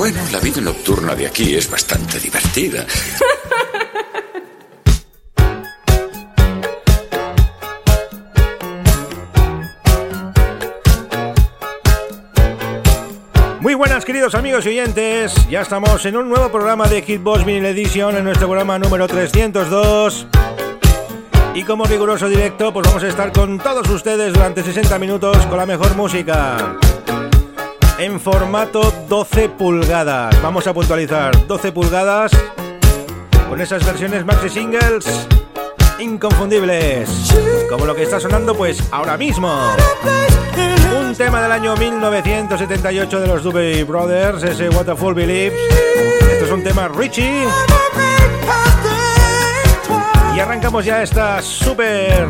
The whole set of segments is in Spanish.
Bueno, la vida nocturna de aquí es bastante divertida. Muy buenas queridos amigos y oyentes, ya estamos en un nuevo programa de Hitbox Vinyl Edition, en nuestro programa número 302. Y como riguroso directo, pues vamos a estar con todos ustedes durante 60 minutos con la mejor música en formato 12 pulgadas. Vamos a puntualizar 12 pulgadas con esas versiones maxi singles inconfundibles, como lo que está sonando pues ahora mismo. Un tema del año 1978 de los Doobie Brothers, ese Waterfall Believes. Esto es un tema Richie. Y arrancamos ya esta super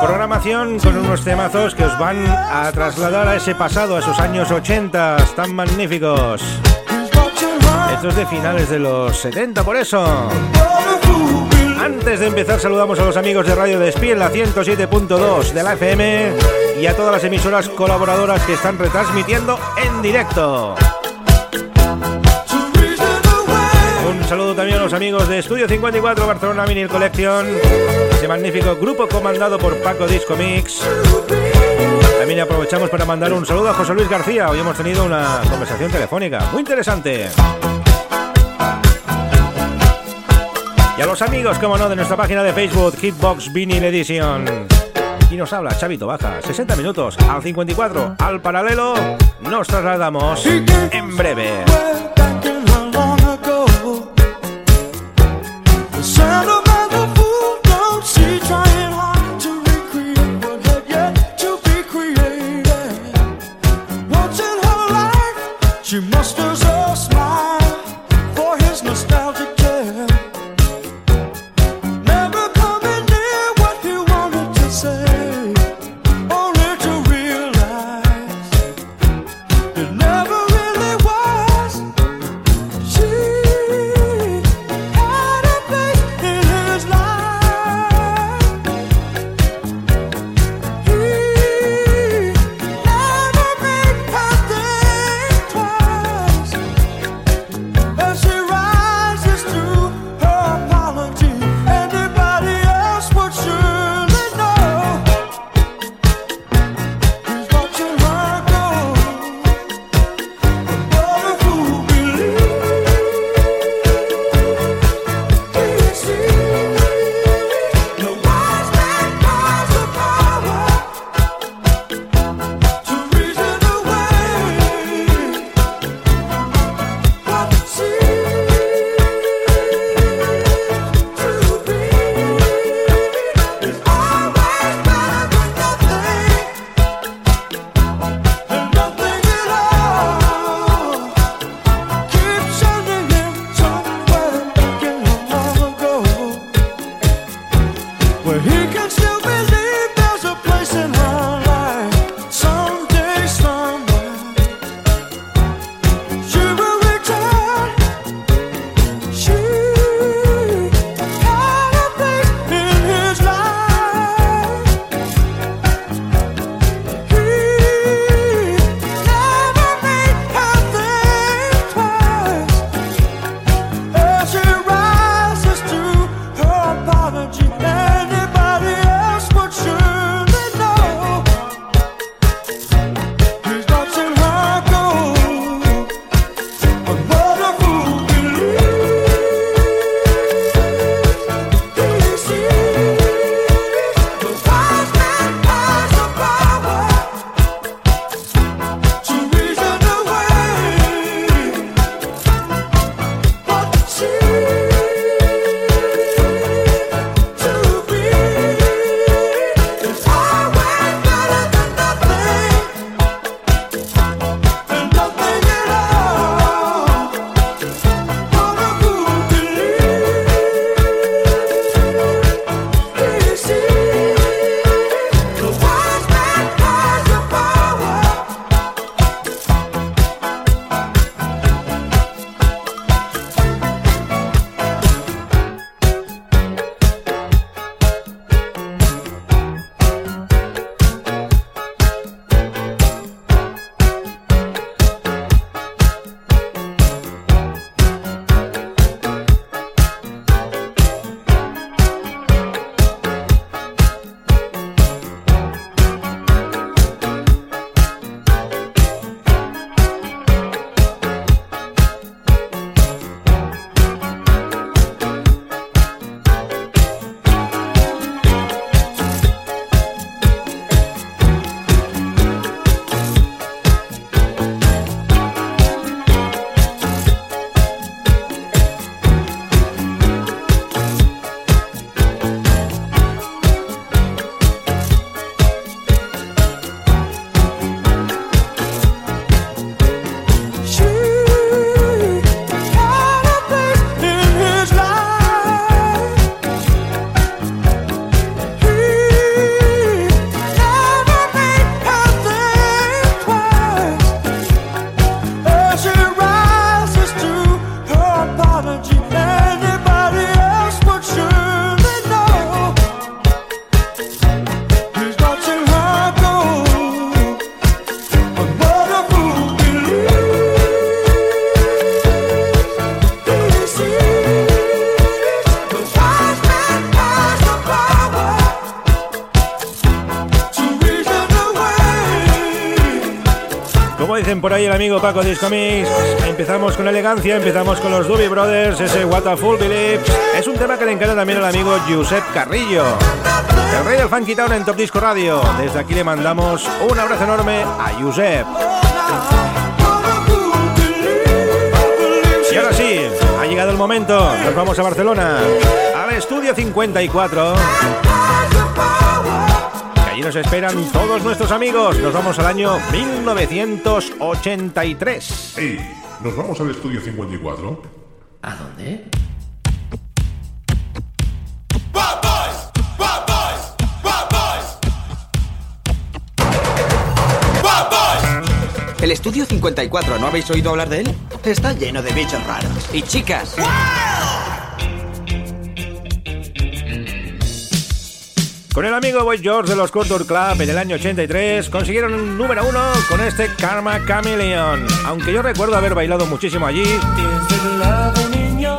Programación con unos temazos que os van a trasladar a ese pasado, a esos años 80 tan magníficos. Estos de finales de los 70, por eso. Antes de empezar, saludamos a los amigos de Radio Despí en la 107.2 de la FM y a todas las emisoras colaboradoras que están retransmitiendo en directo. Saludo también a los amigos de Estudio 54 Barcelona Vinyl Collection, ese magnífico grupo comandado por Paco Disco Mix. También aprovechamos para mandar un saludo a José Luis García. Hoy hemos tenido una conversación telefónica muy interesante. Y a los amigos, como no, de nuestra página de Facebook, Hitbox Vinyl Edition. Y nos habla Chavito Baja, 60 minutos al 54, al paralelo, nos trasladamos en breve. Por ahí el amigo Paco Discomics. Empezamos con elegancia, empezamos con los Doobie Brothers, ese What a Full Believe. Es un tema que le encanta también al amigo Josep Carrillo. El rey del Funky Town en Top Disco Radio. Desde aquí le mandamos un abrazo enorme a Josep. Y ahora sí, ha llegado el momento. Nos vamos a Barcelona, al estudio 54 y nos esperan todos nuestros amigos. Nos vamos al año 1983. ¡Ey! ¿Nos vamos al estudio 54? ¿A dónde? El estudio 54, ¿no habéis oído hablar de él? Está lleno de bichos raros. Y chicas. Con el amigo Boy George de los Culture Club en el año 83 consiguieron un número uno con este Karma Chameleon. Aunque yo recuerdo haber bailado muchísimo allí.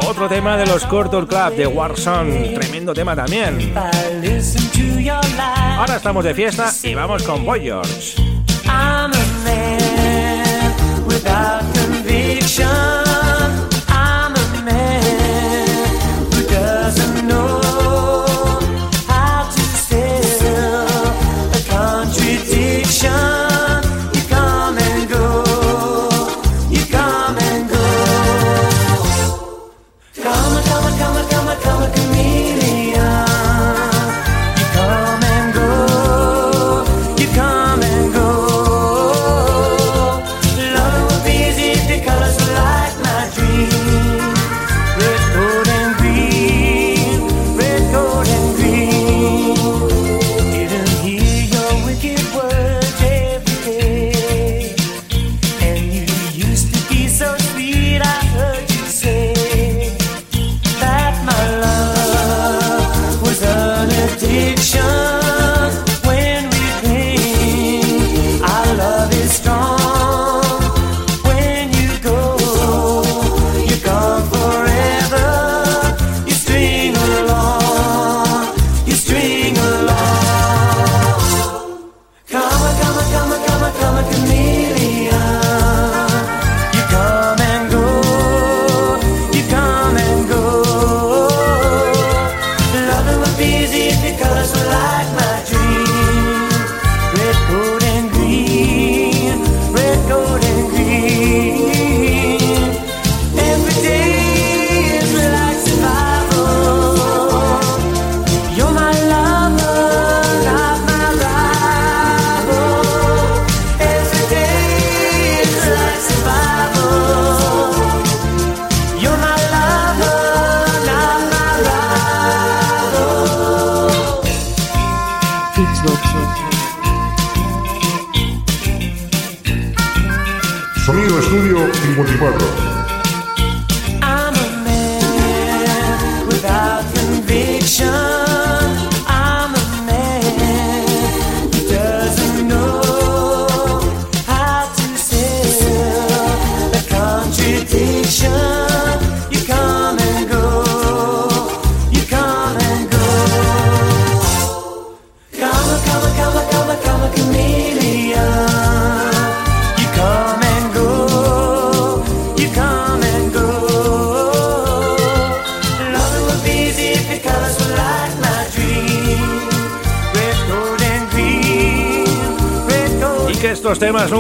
Otro tema de los Culture Club de Warzone, tremendo tema también. Ahora estamos de fiesta y vamos con Boy George. temas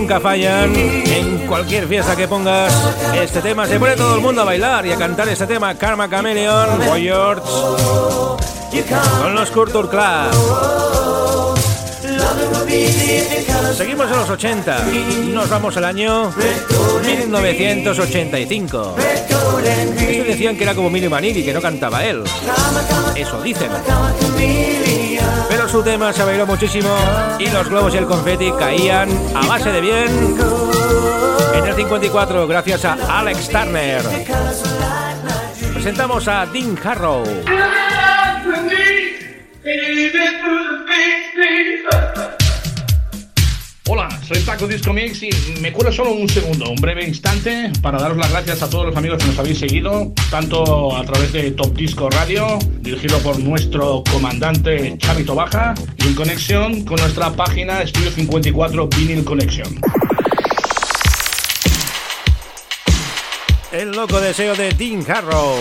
nunca fallan. En cualquier fiesta que pongas este tema, se pone todo el mundo a bailar y a cantar este tema. Karma Chameleon, Warriors, con los Culture Club. Seguimos en los 80. Nos vamos al año 1985. Esto decían que era como Milly Vanilli, que no cantaba él. Eso dicen. Pero su tema se bailó muchísimo y los globos y el confeti caían a base de bien. En el 54, gracias a Alex Turner. Presentamos a Dean Harrow. Hola, soy Paco Disco Mix y me cura solo un segundo, un breve instante, para daros las gracias a todos los amigos que nos habéis seguido, tanto a través de Top Disco Radio, dirigido por nuestro comandante Chavito Baja, y en conexión con nuestra página Estudio 54 Vinyl Collection. El loco deseo de Dean Harrow.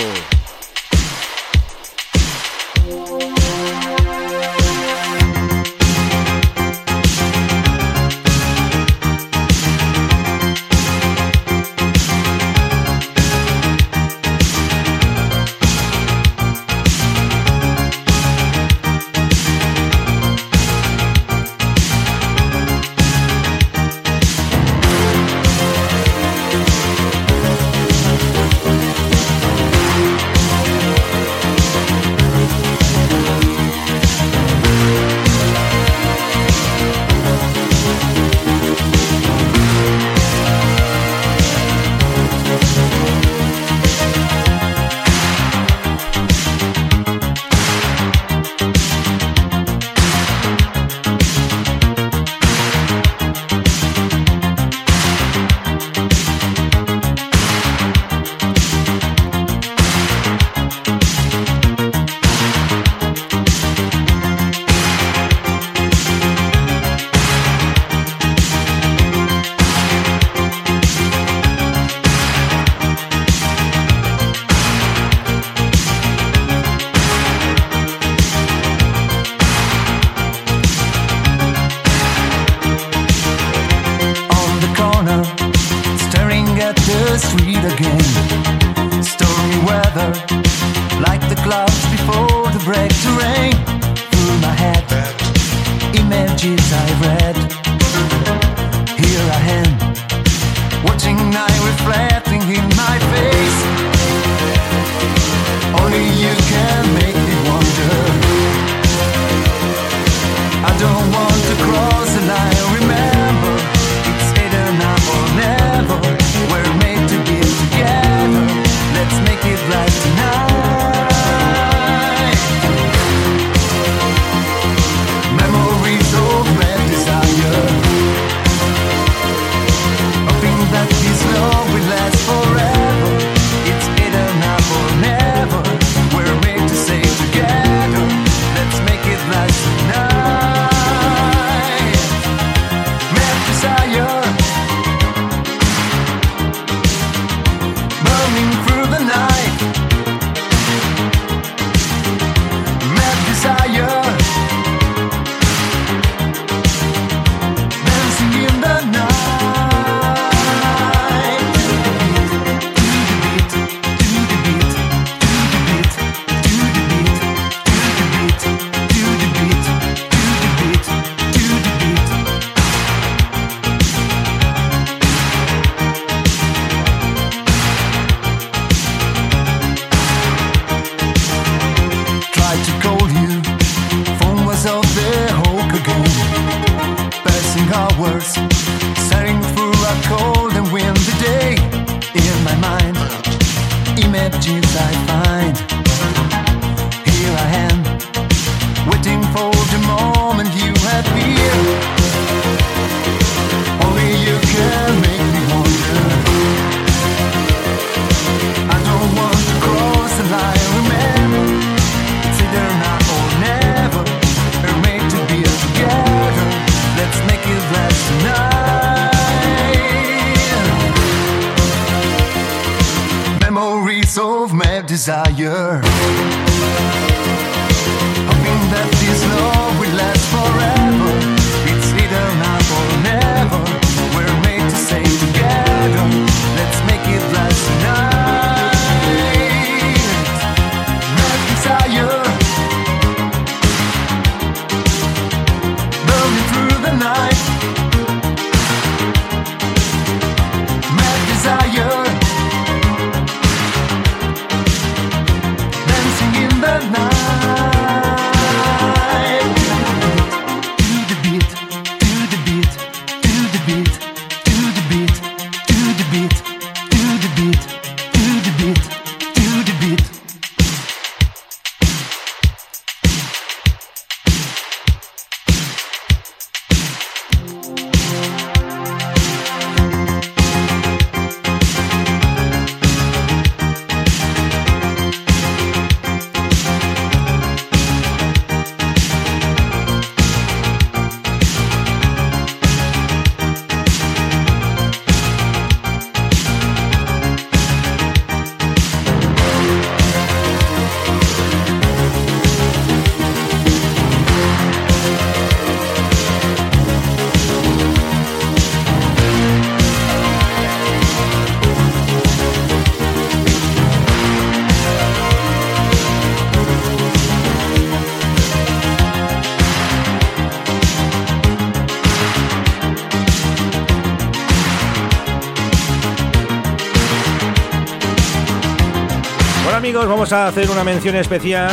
Vamos a hacer una mención especial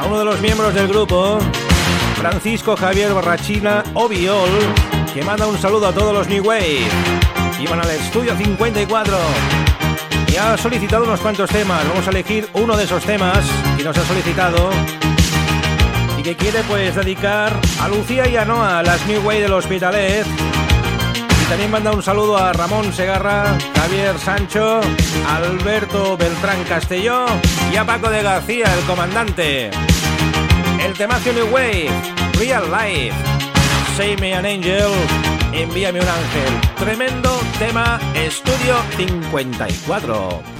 a uno de los miembros del grupo, Francisco Javier Barrachina Obiol, que manda un saludo a todos los New Wave. Iban al estudio 54 y ha solicitado unos cuantos temas. Vamos a elegir uno de esos temas que nos ha solicitado y que quiere pues dedicar a Lucía y a Noah, las New Wave del Hospitalet también manda un saludo a Ramón Segarra, Javier Sancho, Alberto Beltrán Castelló y a Paco de García, el comandante. El temacio New Wave, Real Life, Say Me an Angel, Envíame un ángel. Tremendo tema Estudio 54.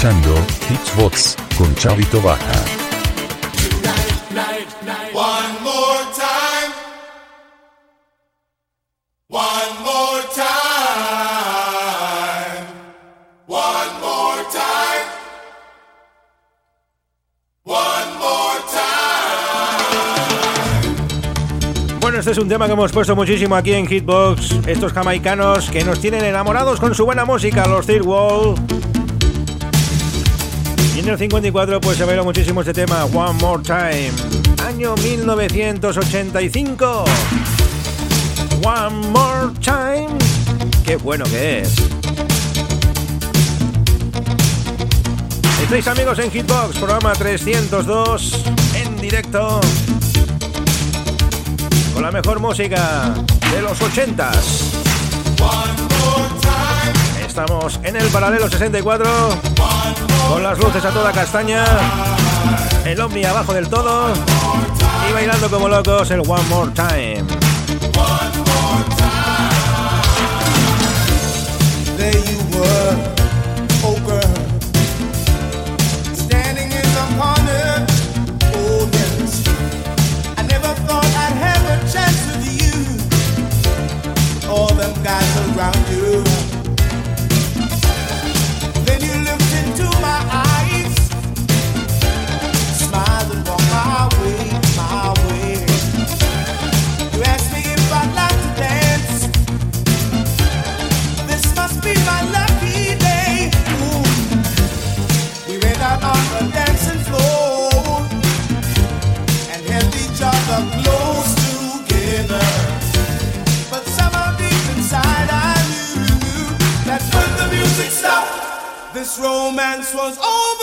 Escuchando Hitchbox con Chavito Baja. este es un tema que hemos puesto muchísimo aquí en Hitbox. Estos jamaicanos que nos tienen enamorados con su buena música, los Third Wall. Y en el 54 pues se bailó muchísimo este tema, One More Time. Año 1985. One More Time. Qué bueno que es. Estáis amigos en Hitbox, programa 302 en directo la mejor música de los 80 Estamos en el paralelo 64 con las luces a toda castaña, el Omni abajo del todo. Y bailando como locos el One More Time. around you. Romance was over.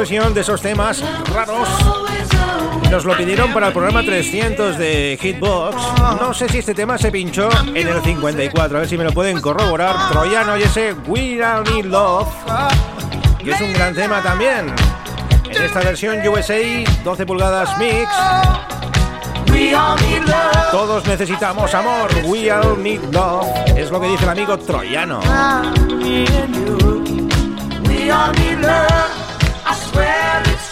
De esos temas raros. Nos lo pidieron para el programa 300 de Hitbox. No sé si este tema se pinchó en el 54, a ver si me lo pueden corroborar. Troyano y ese We Don't Need Love, que es un gran tema también. En esta versión USA 12 pulgadas mix. Todos necesitamos amor, we all need love, es lo que dice el amigo troyano. Ah. We all need love.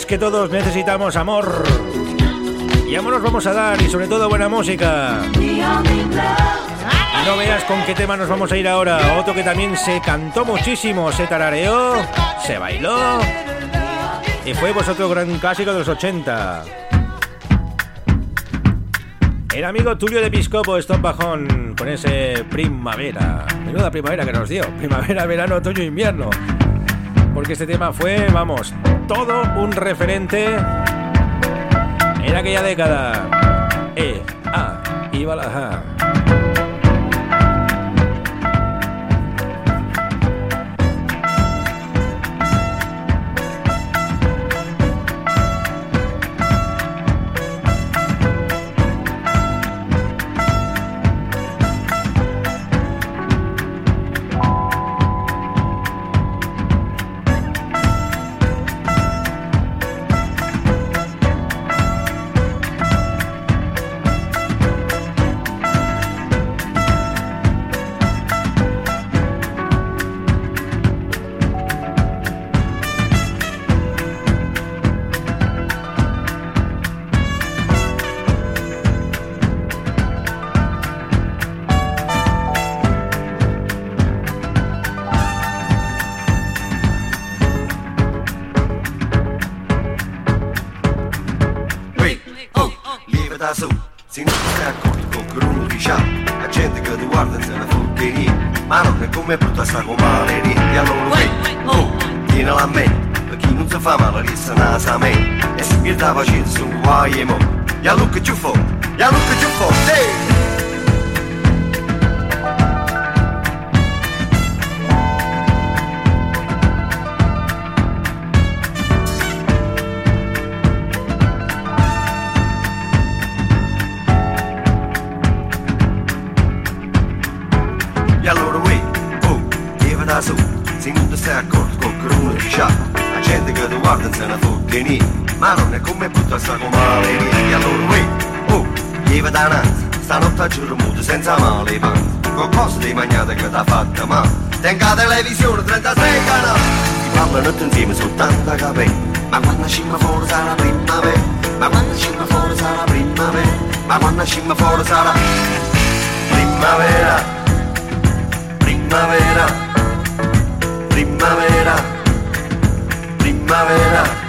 es que todos necesitamos amor. Y amor nos vamos a dar y sobre todo buena música. No veas con qué tema nos vamos a ir ahora. Otro que también se cantó muchísimo, se tarareó, se bailó. Y fue pues otro gran clásico de los 80. El amigo Tulio de Piscopo, Stop Bajón, con ese primavera. Menuda primavera que nos dio. Primavera, verano, otoño, invierno. Porque este tema fue, vamos, todo un referente en aquella década. E, A, y Balaja. Se ne fotteria, ma non è come brutta sta con maleria, e allora wait, oh, tienila a me, per chi non si fa male resta nasa a me, e se mi sta facendo su guai e mo, ya look at you for, ya look at you for, hey! Stanotte a giorno muto senza male panzi, con cose di magnate che t'ha fatta male. Tenga televisione 36 canali, si parlano tutti insieme soltanto capelli, ma quando scimma fuori sarà primavera, ma quando scimma fuori sarà primavera, ma quando scimma fuori sarà primavera primavera, primavera, primavera.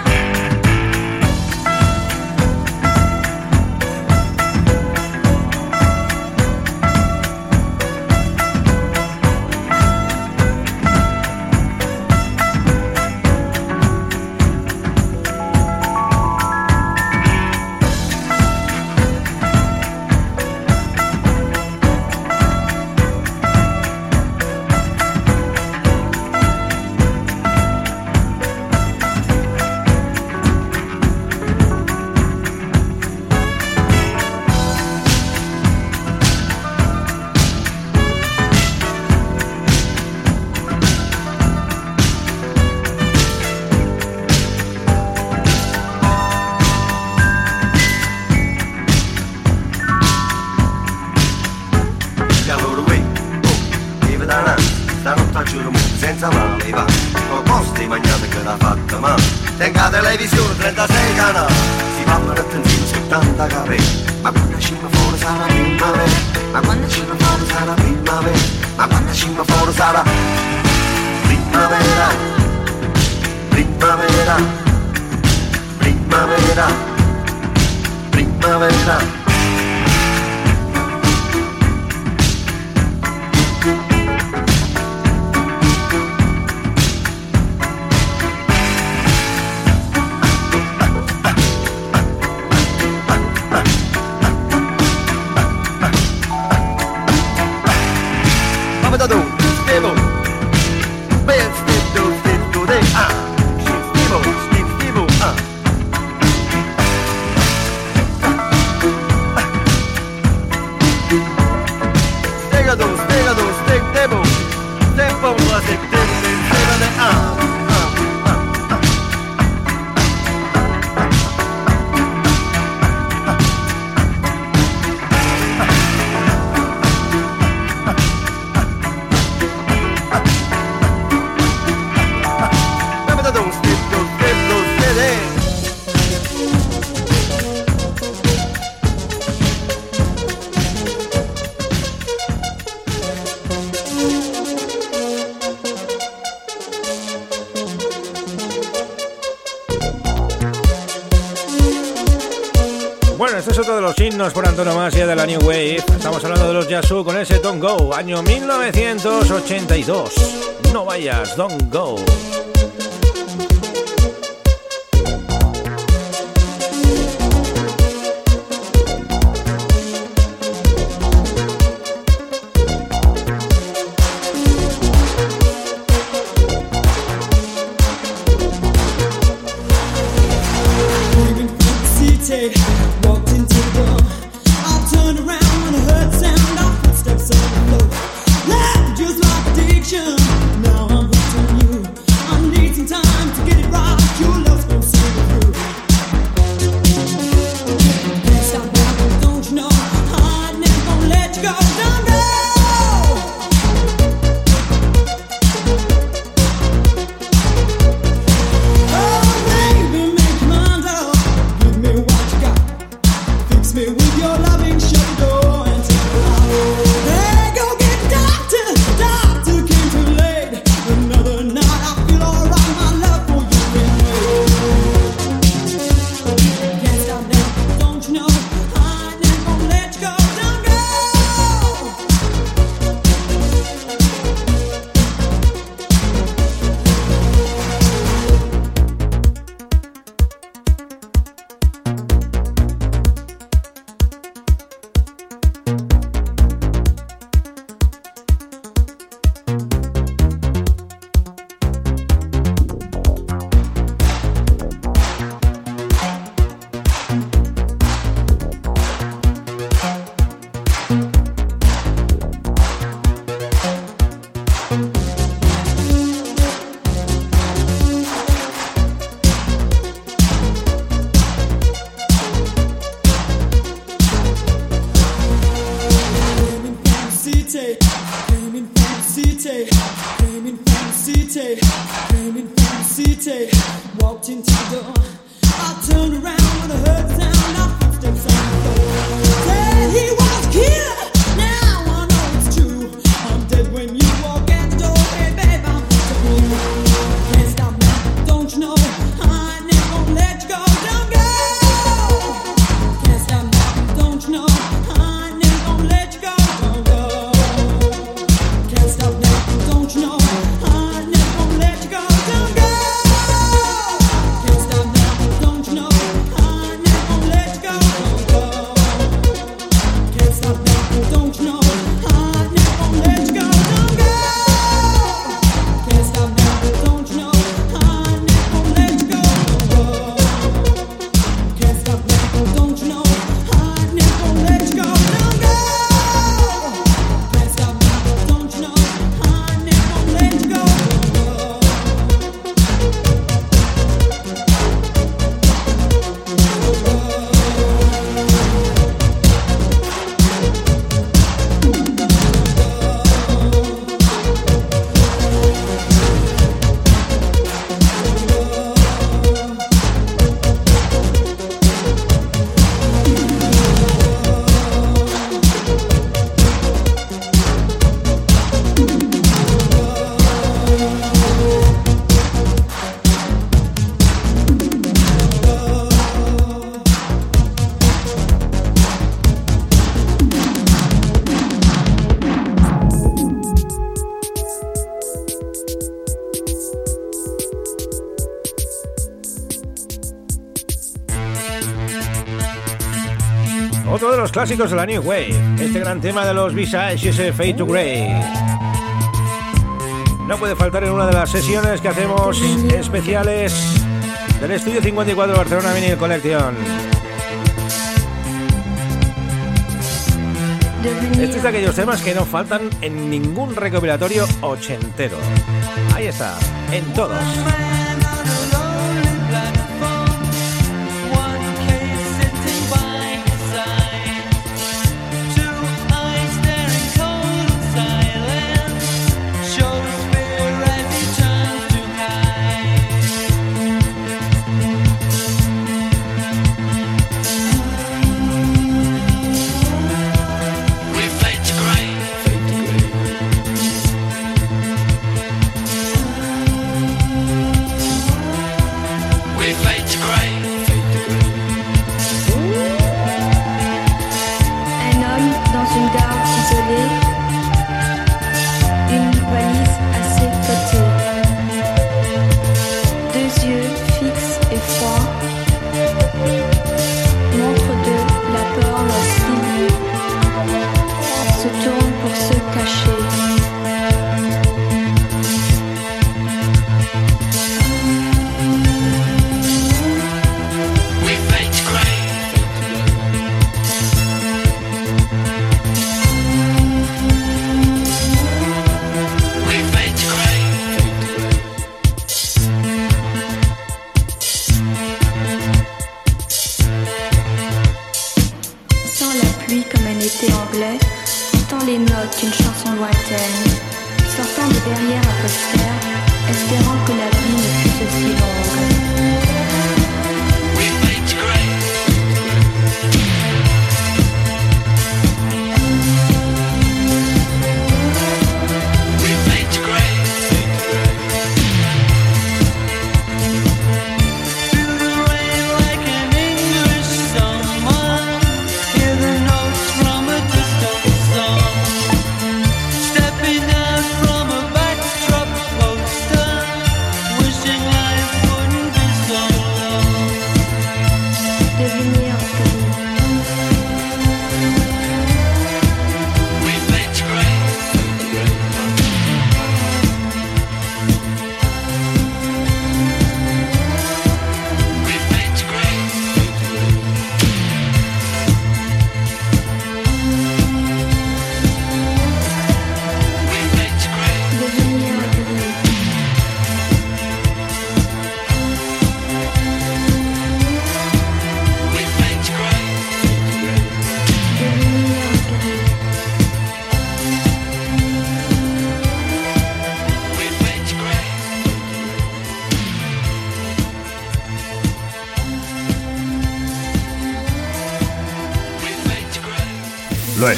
Go, año 1982. No vayas, Don't Go. 지도 otro de los clásicos de la New Wave, este gran tema de los Visages Fade to Grey. No puede faltar en una de las sesiones que hacemos especiales del Estudio 54 Barcelona Vinyl Collection. Este es de aquellos temas que no faltan en ningún recopilatorio ochentero. Ahí está, en todos.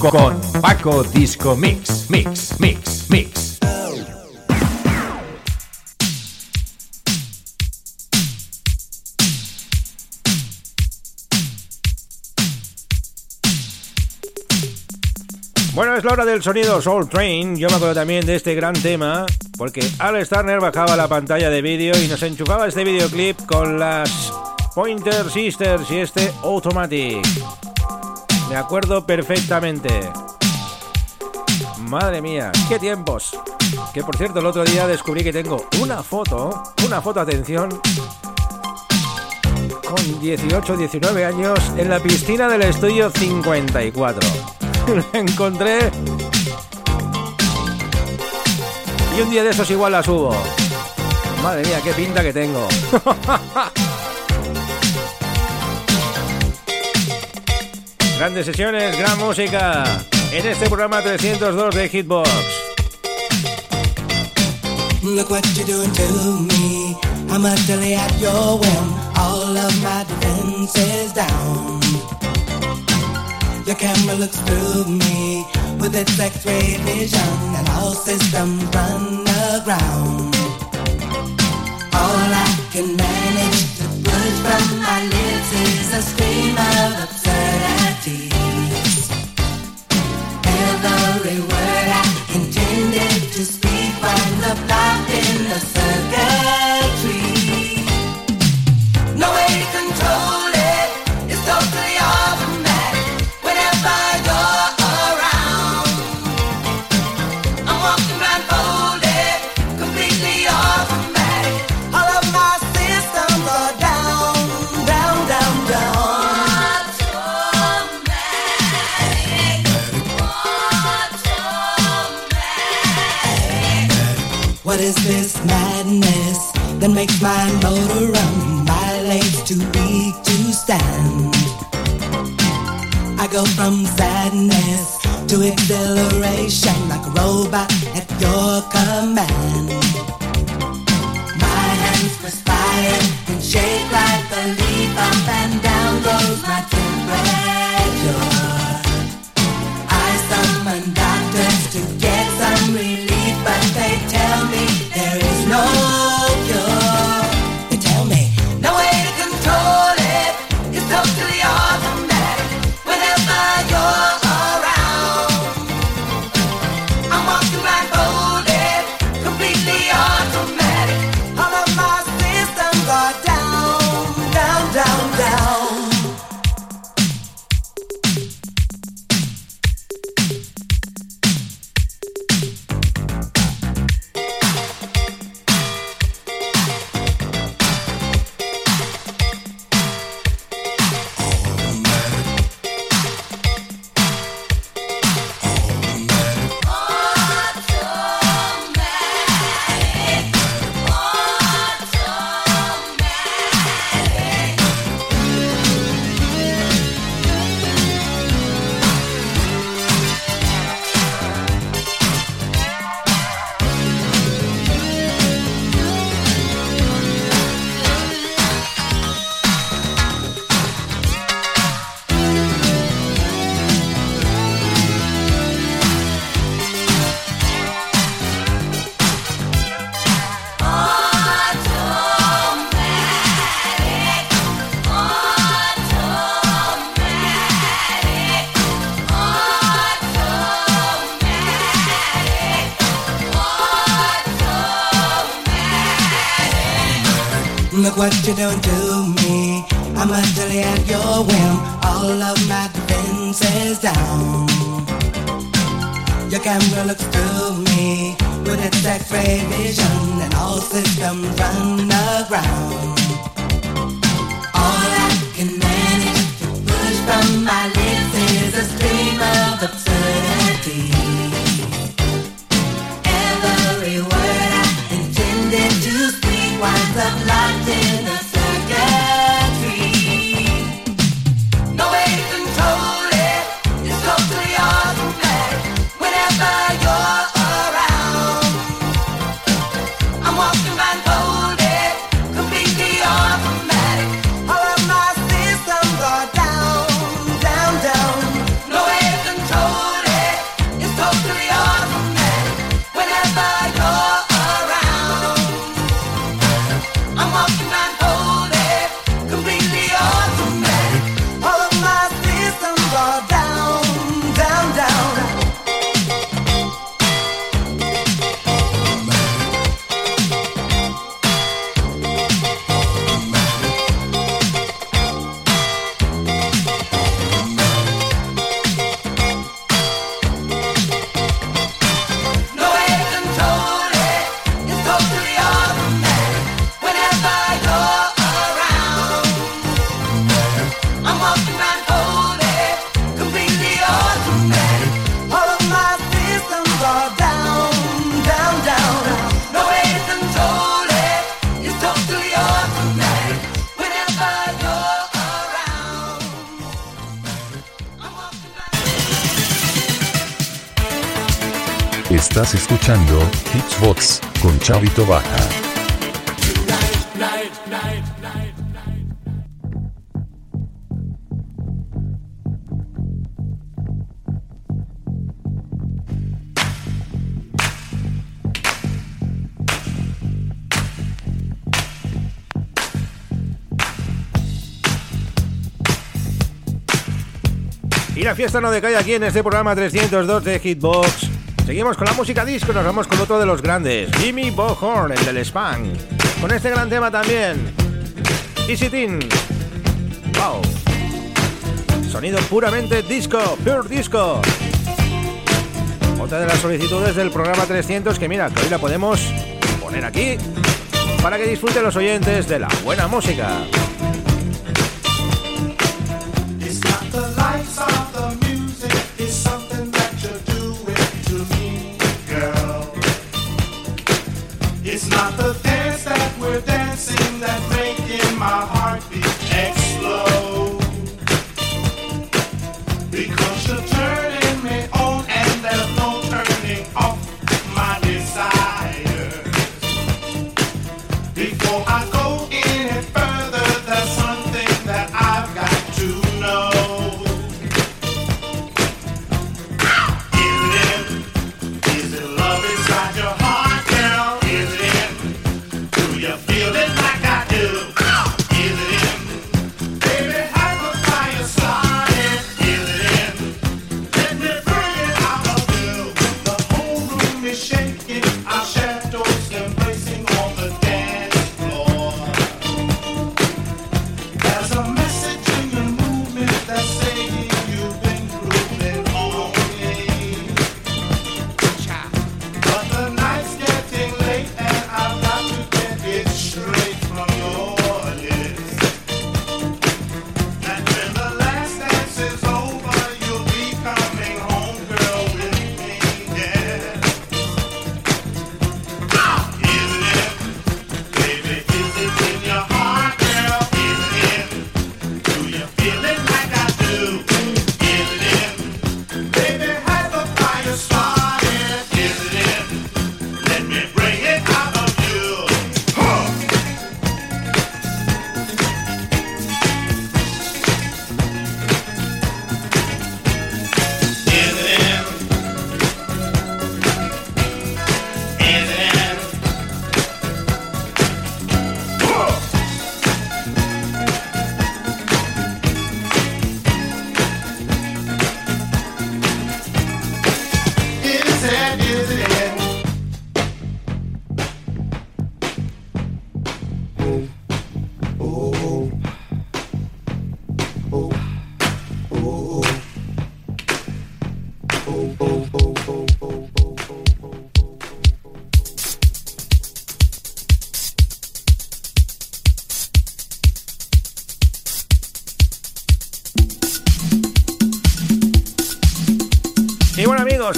Co- Con Paco Disco Mix, Mix, Mix, Mix. Bueno, es la hora del sonido Soul Train. Yo me acuerdo también de este gran tema, porque Al Starner bajaba la pantalla de vídeo y nos enchufaba este videoclip con las Pointer Sisters y este Automatic. Me acuerdo perfectamente. Madre mía, qué tiempos. Que por cierto, el otro día descubrí que tengo una foto, una foto, atención, con 18, 19 años en la piscina del estudio 54. La encontré. Y un día de esos igual la subo. Madre mía, qué pinta que tengo. Grandes sesiones, gran música. En este programa 302 de Hitbox. Look what you're doing to me. I'm utterly at your whim. All of my defenses down. Your camera looks through me with its X-ray vision, and all systems run aground. All I can manage to push from my lips is a stream of Every word I intended to speak wound up locked in the circle. My motor run? My legs too weak to stand. I go from sadness to exhilaration like a robot at your command. My hands perspire and shake like a leaf. Up and down goes my temperature. don't do me, I'm utterly at your whim. All of my defenses down. Your camera looks through me with its X-ray vision, and all systems run aground. All I can manage to push from my lips is a stream of absurdity. Every word I intended to speak winds up locked in. escuchando Hitsbox con Chavito Baja. Y la fiesta no decae aquí en este programa 302 de Hitbox. Seguimos con la música disco, nos vamos con otro de los grandes, Jimmy Bohorn, el del Spang. Con este gran tema también, Easy Teen. Wow. Sonido puramente disco, pure disco. Otra de las solicitudes del programa 300 que mira, que hoy la podemos poner aquí para que disfruten los oyentes de la buena música.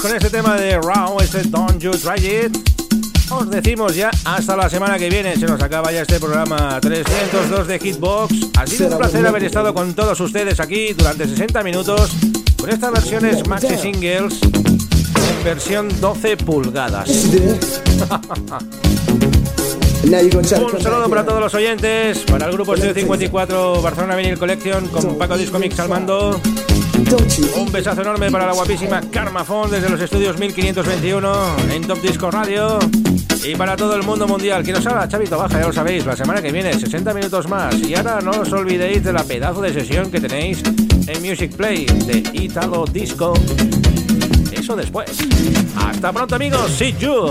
Con este tema de Round, este Don't You Try It, os decimos ya hasta la semana que viene. Se nos acaba ya este programa 302 de Hitbox. Ha sido un placer haber estado con todos ustedes aquí durante 60 minutos con estas versiones maxi singles en versión 12 pulgadas. Un saludo para todos los oyentes, para el grupo Estudio 54 Barcelona Vinyl Collection con Paco Disco Mix al mando. Un besazo enorme para la guapísima Karma Fon desde los estudios 1521 en Top Disco Radio. Y para todo el mundo mundial, que nos habla Chavito Baja, ya lo sabéis, la semana que viene, 60 minutos más. Y ahora no os olvidéis de la pedazo de sesión que tenéis en Music Play de Italo Disco. Eso después. Hasta pronto amigos, see you.